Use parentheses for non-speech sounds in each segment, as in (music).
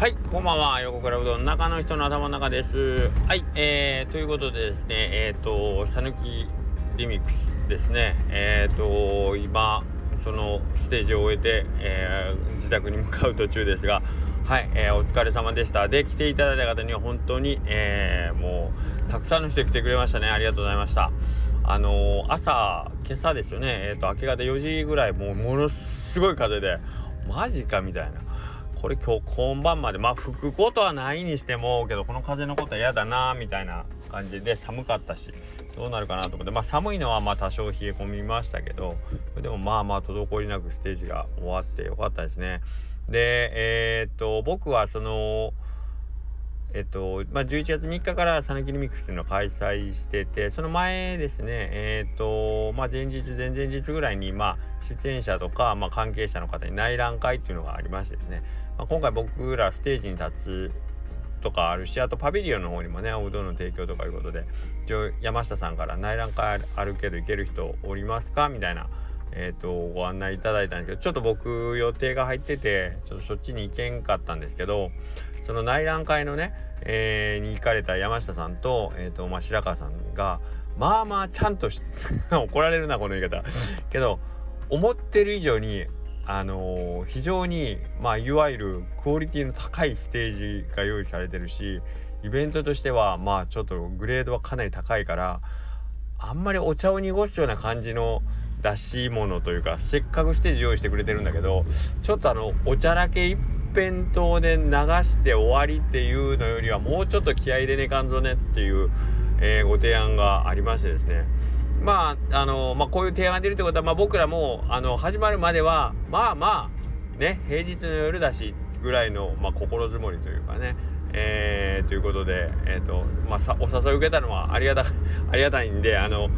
はい、こんばんは。横倉うどん中の人の頭の中です。はい、えー、ということでですね、えっ、ー、と、さぬきリミックスですね。えっ、ー、と、今、そのステージを終えて、えー、自宅に向かう途中ですが、はい、えー、お疲れ様でした。で、来ていただいた方には本当に、えー、もう、たくさんの人来てくれましたね。ありがとうございました。あの、朝、今朝ですよね、えっ、と、明け方4時ぐらい、もう、ものすごい風で、マジかみたいな。これ今日今晩までまあ吹くことはないにしてもけどこの風のことは嫌だなみたいな感じで寒かったしどうなるかなと思ってまあ寒いのはまあ多少冷え込みましたけどでもまあまあ滞りなくステージが終わってよかったですね。でえー、っと僕はそのえっと、まあ、11月3日からさぬきリミックスっていうのを開催してて、その前ですね、えっと、まあ、前日、前々日ぐらいに、まあ、出演者とか、まあ、関係者の方に内覧会っていうのがありましてですね、まあ、今回僕らステージに立つとかあるし、あとパビリオンの方にもね、おうどんの提供とかいうことで、一応山下さんから内覧会あるけど行ける人おりますか？みたいな、え、ー、と、ご案内いただいたんですけど、ちょっと僕予定が入ってて、ちょっとそっちに行けんかったんですけど、その内覧会のね、えー、に行かれた山下さんと、え、ー、と、まあ、白川さんが、まあまあちゃんと (laughs) 怒られるな、この言い方。けど、思ってる以上に、あの、非常に、まあ、いわゆるクオリティの高いステージが用意されてるし、イベントとしては、まあ、ちょっとグレードはかなり高いから、あんまりお茶を濁すような感じの出し物というか、せっかくステージ用意してくれてるんだけど、ちょっとあの、おちゃらけ一辺倒で流して終わりっていうのよりはもうちょっと気合い入れねえかんぞねっていう、えー、ご提案がありましてですね。まああのまあこういう提案が出るってことは、まあ、僕らもあの始まるまではまあまあね平日の夜だしぐらいの、まあ、心づもりというかねえー、ということで、えーとまあ、お誘い受けたのはありがた (laughs) ありがたいんであの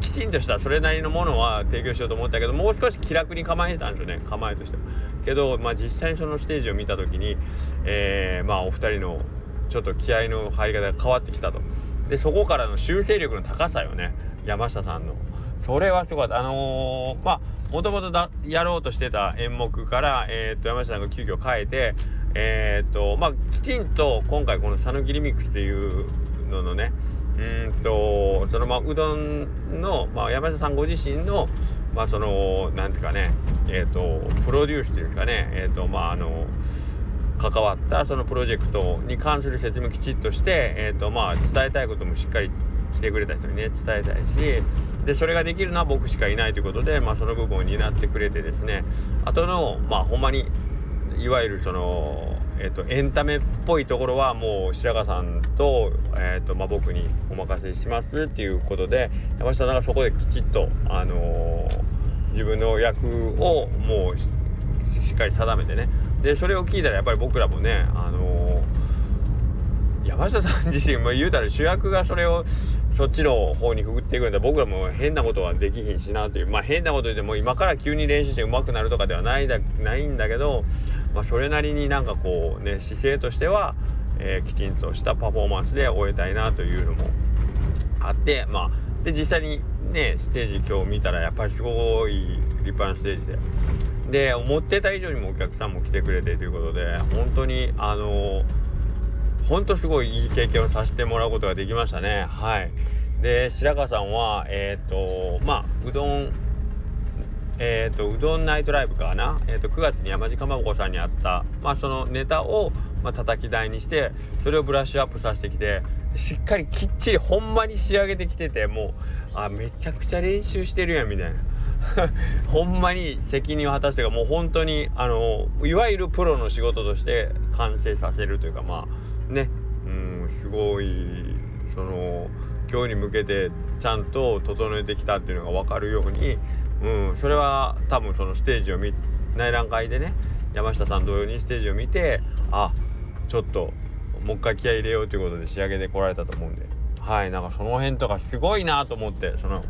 きちんとしたそれなりのものは提供しようと思ったけどもう少し気楽に構えてたんですよね構えとしてけど、まあ、実際にそのステージを見た時に、えー、まあお二人のちょっと気合の入り方が変わってきたと。でそこからの修正力の高さよね。山下さんの。それはすごかった。あのー、まあもともとやろうとしてた演目から、えー、と山下さんが急遽変えてえー、っとまあきちんと今回この「讃岐リミックス」っていうののねうんとそのまあうどんの、まあ、山下さんご自身のまあそのなんていうかねえー、っとプロデュースというかねえー、っとまああの関わったそのプロジェクトに関する説明をきちっとして、えーとまあ、伝えたいこともしっかり来てくれた人にね伝えたいしでそれができるのは僕しかいないということで、まあ、その部分を担ってくれてですねあとのまあほんまにいわゆるその、えーと、エンタメっぽいところはもう白川さんと,、えーとまあ、僕にお任せしますっていうことで山下さんがそこできちっと、あのー、自分の役をもうしっかり定めてね。でそれを聞いたらやっぱり僕らもね、あのー、山下さん自身も言うたら主役がそれをそっちの方にくぐっていくんで僕らも変なことはできひんしなという。まあ変なこと言っても今から急に練習して上手くなるとかではないだないんだけどまあ、それなりになんかこうね姿勢としては、えー、きちんとしたパフォーマンスで終えたいなというのもあってまあで実際にねステージ今日見たらやっぱりすごい立派なステージでで思ってた以上にもお客さんも来てくれてということで本当にあのー、本当すごいいい経験をさせてもらうことができましたね。はい。で白川さんはえっ、ー、とまあうどんえーと、うどんナイトライブかな、えーと、9月に山地かまぼこさんにあった、まあ、そのネタを、まあ、叩き台にしてそれをブラッシュアップさせてきてしっかりきっちりほんまに仕上げてきててもうあめちゃくちゃ練習してるやんみたいな。(laughs) ほんまに責任を果たしてかもう本当にあのいわゆるプロの仕事として完成させるというかまあね。うんすごいその今日に向けてちゃんと整えてきたっていうのが分かるようにうんそれは多分そのステージを見内覧会でね山下さん同様にステージを見てあちょっともう一回気合い入れようということで仕上げてこられたと思うんで。はいなんかその辺とかすごいなと思ってその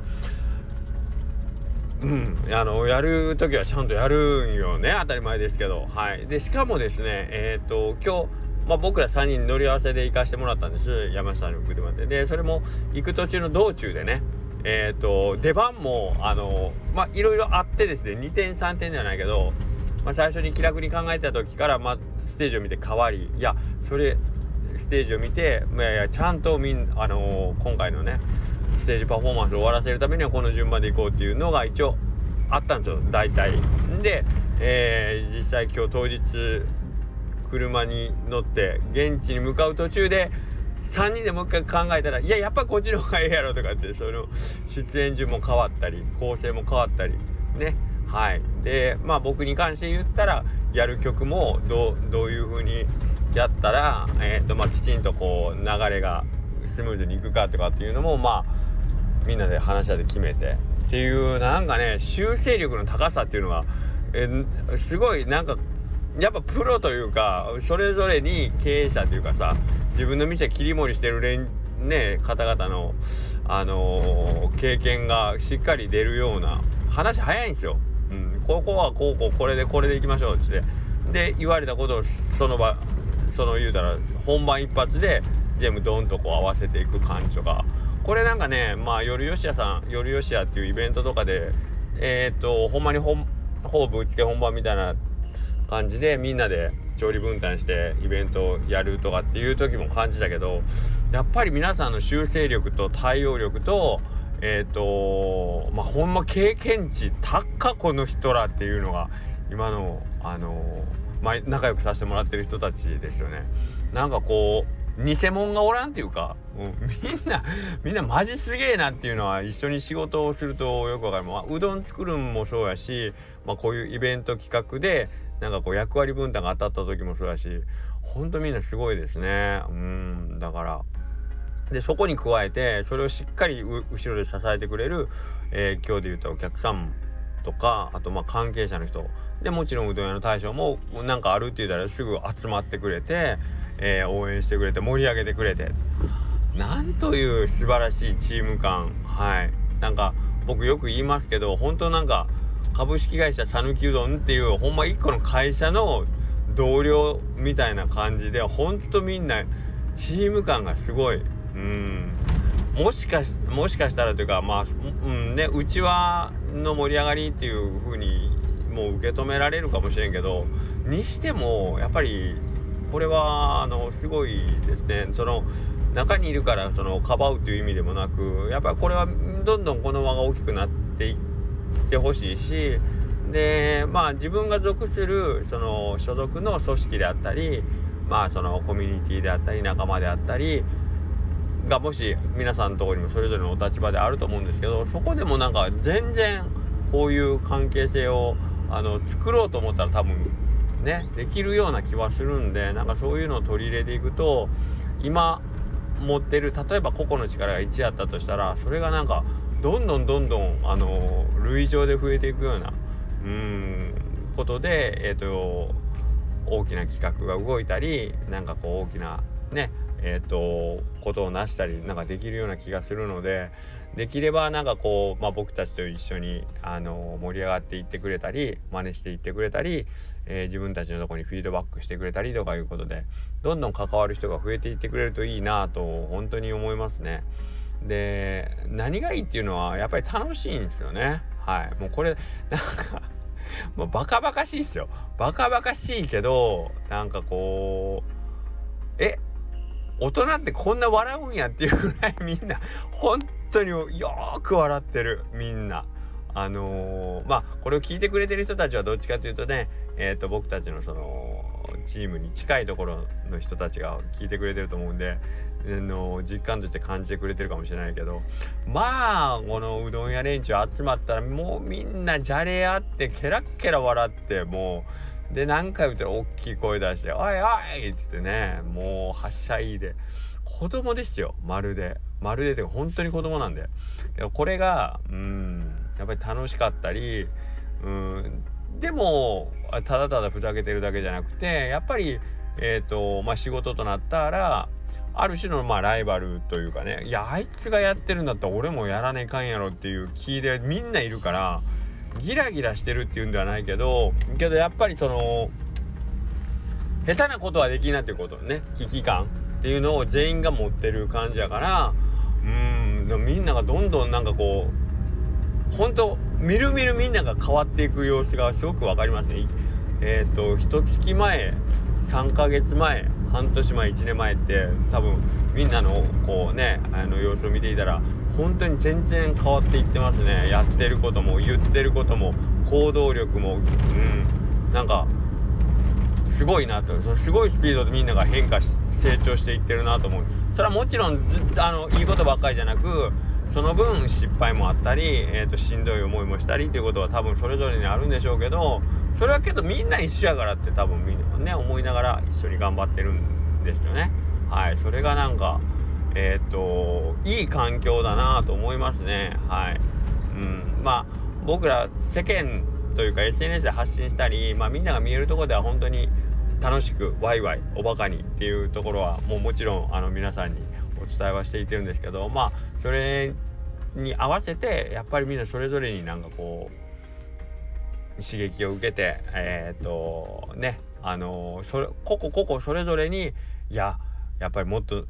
うんあのやる時はちゃんとやるんよね当たり前ですけど。はい。でしかもですねえっ、ー、と今日まあ、僕ら3人乗り合わせで行かしてもらったんです。山下の車ででそれも行く途中の道中でね。えっ、ー、と出番もあのまあいろいろあってですね。2点3点ではないけど、まあ、最初に気楽に考えた時から、まあ、ステージを見て変わりいやそれステージを見ていやいやちゃんとみんあの、今回のねステージパフォーマンスを終わらせるためにはこの順番でいこうっていうのが一応あったんですよ。大体。で、えー、実際今日当日車に乗って現地に向かう途中で3人でもう一回考えたらいややっぱこっちの方がええやろとかってその出演順も変わったり構成も変わったりね。はい。でまあ僕に関して言ったらやる曲もどういう風にやったら、えーとまあ、きちんとこう流れがスムーズにいくかとかっていうのもまあみんなで話し合って決めてっていうなんかね修正力の高さっていうのが、えー、すごいなんかやっぱプロというかそれぞれに経営者というかさ自分の店切り盛りしてる連ね方々のあのー、経験がしっかり出るような話早いんですよ。うん、ここはこうこうこれでこれでいきましょうってで言われたことをその場その言うたら本番一発で全部ドンとこう合わせていく感じとかこれなんかねまあ夜吉屋さん夜吉屋っていうイベントとかでえー、っとほんまにほぼぶっつけ本番みたいな感じでみんなで調理分担してイベントをやるとかっていう時も感じたけどやっぱり皆さんの修正力と対応力とえっ、ー、とまあほんま経験値高この人らっていうのが今のあのまあ、仲良くさせてもらってる人たちですよね。なんかこう偽物がおらんっていうか、うん、みんな (laughs) みんなマジすげえなっていうのは一緒に仕事をするとよくわかる、まあ、うどん作るんもそうやし、まあ、こういうイベント企画でなんかこう役割分担が当たった時もそうやしほんとみんなすごいですね。うん。だからでそこに加えてそれをしっかり後ろで支えてくれる、えー、今日で言ったお客さんとかあとまあ関係者の人でもちろんうどん屋の大将もなんかあるって言ったらすぐ集まってくれて、えー、応援してくれて盛り上げてくれて。なんという素晴らしいチーム感。はい。なんか僕よく言いますけど本当なんか株式会社讃岐うどんっていうほんま一個の会社の同僚みたいな感じでほんとみんなチーム感がすごい。うん。もしかしもしかしたらというかまあうんねうちわの盛り上がりっていう風にもう受け止められるかもしれんけどにしてもやっぱりこれはあのすごいですね。その中にいるからそのかばうという意味でもなくやっぱりこれはどんどんこの輪が大きくなっていっててほしいしでまあ自分が属するその所属の組織であったりまあそのコミュニティであったり仲間であったりがもし皆さんのとこにもそれぞれのお立場であると思うんですけどそこでもなんか全然こういう関係性をあの作ろうと思ったら多分ねできるような気はするんでなんかそういうのを取り入れていくと今持ってる例えば個々の力が1あったとしたらそれがなんかどんどんどんどんあの類情で増えていくようなうんことでえ、ー、と大きな企画が動いたりなんかこう大きなねえっ、ー、とことを成したりなんかできるような気がするのでできればなんかこう、まあ、僕たちと一緒にあの盛り上がっていってくれたり真似していってくれたり、えー、自分たちのとこにフィードバックしてくれたりとかいうことでどんどん関わる人が増えていってくれるといいなと本当に思いますね。で何がいいっていうのはやっぱり楽しいんですよね。はい。もうこれなんか (laughs) もうバカバカしいですよ。バカバカしいけどなんかこうえ大人ってこんな笑うんやっていうぐらいみんな本当によーく笑ってるみんな。あのー、まあこれを聞いてくれてる人たちはどっちかというとねえっ、ー、と僕たちのそのチームに近いところの人たちが聞いてくれてると思うんでの実感として感じてくれてるかもしれないけどまあこのうどん屋連中集まったらもうみんなじゃれ合ってケラッケラ笑ってもうで何回言ったら大きい声出して「おいおい!」って言ってねもうはしゃいで子供ですよまるでまるでって本当に子供なんでこれがうんやっぱり楽しかったりうんでもただただふざけてるだけじゃなくてやっぱりえ、ー、とまあ仕事となったらある種のまあライバルというかねいやあいつがやってるんだったら俺もやらねえかんやろっていう気でみんないるからギラギラしてるっていうんではないけどけどやっぱりその下手なことはできないっていうことね危機感っていうのを全員が持ってる感じやからうんみんながどんどんなんかこう本当みるみるみんなが変わっていく様子がすごく分かりますね。えっ、ー、と一月前3ヶ月前半年前1年前って多分みんなのこうねあの様子を見ていたら本当に全然変わっていってますね。やってることも言ってることも行動力もうんなんかすごいなと。そのすごいスピードでみんなが変化し成長していってるなと思う。それはもちろんあのいいことばっかりじゃなくその分失敗もあったり、えーと、しんどい思いもしたりということは多分それぞれにあるんでしょうけどそれはけどみんな一緒やからって多分みんなね思いながら一緒に頑張ってるんですよね。はいそれがなんかえっ、ー、といい環境だなと思いますね。はい、うん、まあ僕ら世間というか SNS で発信したり、まあ、みんなが見えるところでは本当に楽しくワイワイおバカにっていうところはもうもちろんあの皆さんにお伝えはしていてるんですけどまあそれに合わせてやっぱりみんなそれぞれになんかこう刺激を受けてえっ、ー、とねあのそれ個々個々それぞれにいややっぱりもっと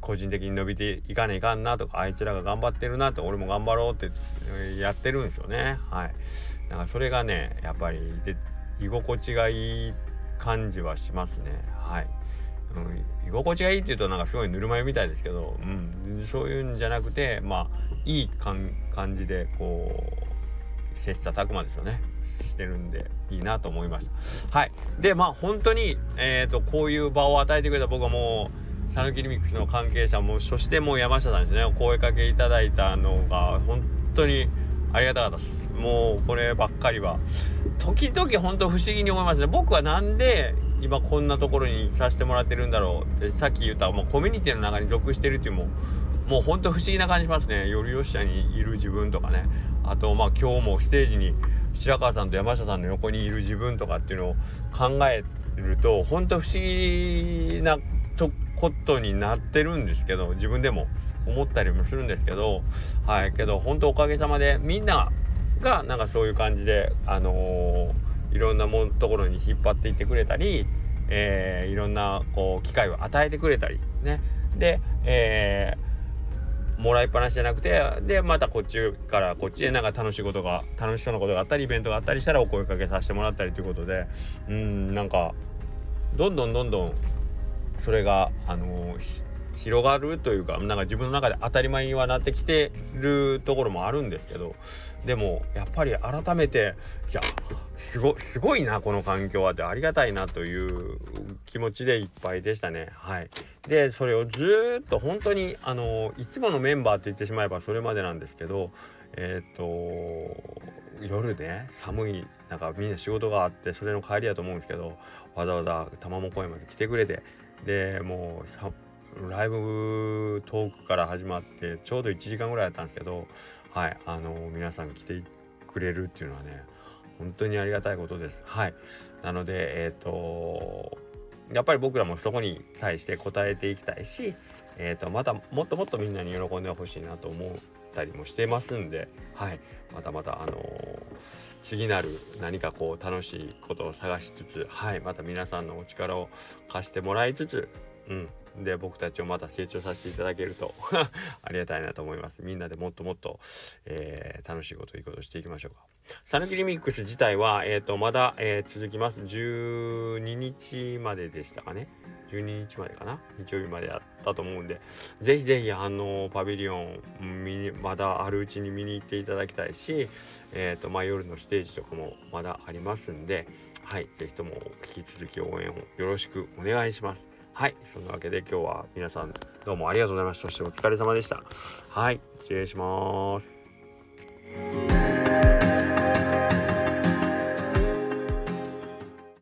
個人的に伸びていかないかんなとかあいつらが頑張ってるなって俺も頑張ろうってやってるんですよね。はい。だからそれがねやっぱりで居心地がいい感じはしますね。はい、うん、居心地がいいっていうとなんかすごいぬるま湯みたいですけど、うん、そういうんじゃなくてまあいい感じでこう切磋琢磨ですよね。してるんでいいなと思いました。はい。でまあ本当にえっ、ー、とこういう場を与えてくれた僕はもう讃岐リミックスの関係者もそしてもう山下さんですね。お声かけいただいたのが本当にありがたかったです。もうこればっかりは。時々本当不思議に思いますね。僕はなんで今こんなところにさせてもらってるんだろうってさっき言ったもうコミュニティの中に属してるっていうももうほんと不思議な感じしますね。よりよっしゃにいる自分とかね。あとまあ今日もステージに白川さんと山下さんの横にいる自分とかっていうのを考えると本当不思議なとことになってるんですけど自分でも思ったりもするんですけどはい。けど本当おかげさまでみんながなんかそういう感じであのー、いろんなもんところに引っ張っていってくれたり、えー、いろんなこう機会を与えてくれたりね。で、えー、もらいっぱなしじゃなくてでまたこっちからこっちでなんか楽しいことが楽しそうなことがあったりイベントがあったりしたらお声かけさせてもらったりということでうんなんかどんどんどんどんそれがあのー広がるというかなんか自分の中で当たり前にはなってきてるところもあるんですけどでもやっぱり改めていやすごいなこの環境はってありがたいなという気持ちでいっぱいでしたね。はい。でそれをずっと本当にあのいつものメンバーって言ってしまえばそれまでなんですけどえっ、と夜ね寒いなんかみんな仕事があってそれの帰りだと思うんですけどわざわざ玉も公園まで来てくれてでもうライブトークから始まってちょうど1時間ぐらいだったんですけどはいあの皆さん来てくれるっていうのはね本当にありがたいことです。はい。なのでえっ、ー、とやっぱり僕らもそこに対して答えていきたいし、えーと、またもっともっとみんなに喜んでほしいなと思ったりもしてますんで、はい、またまた、あのー、次なる何かこう楽しいことを探しつつ、はい、また皆さんのお力を貸してもらいつつ、うん、で僕たちをまた成長させていただけると。(laughs) ありがたいなと思います。みんなでもっともっと、えー、楽しいこといいことしていきましょうか。サヌキリミックス自体は、えーと、まだ、えー、続きます。12日まででしたかね。12日までかな。日曜日までやったと思うんで。ぜひぜひあのパビリオン見にまだあるうちに見に行っていただきたいし、えーとまあ、夜のステージとかもまだありますんではい。ぜひとも引き続き応援をよろしくお願いします。はい。そんなわけで今日は皆さんどうもありがとうございました。そしてお疲れ様でした。はい。失礼します。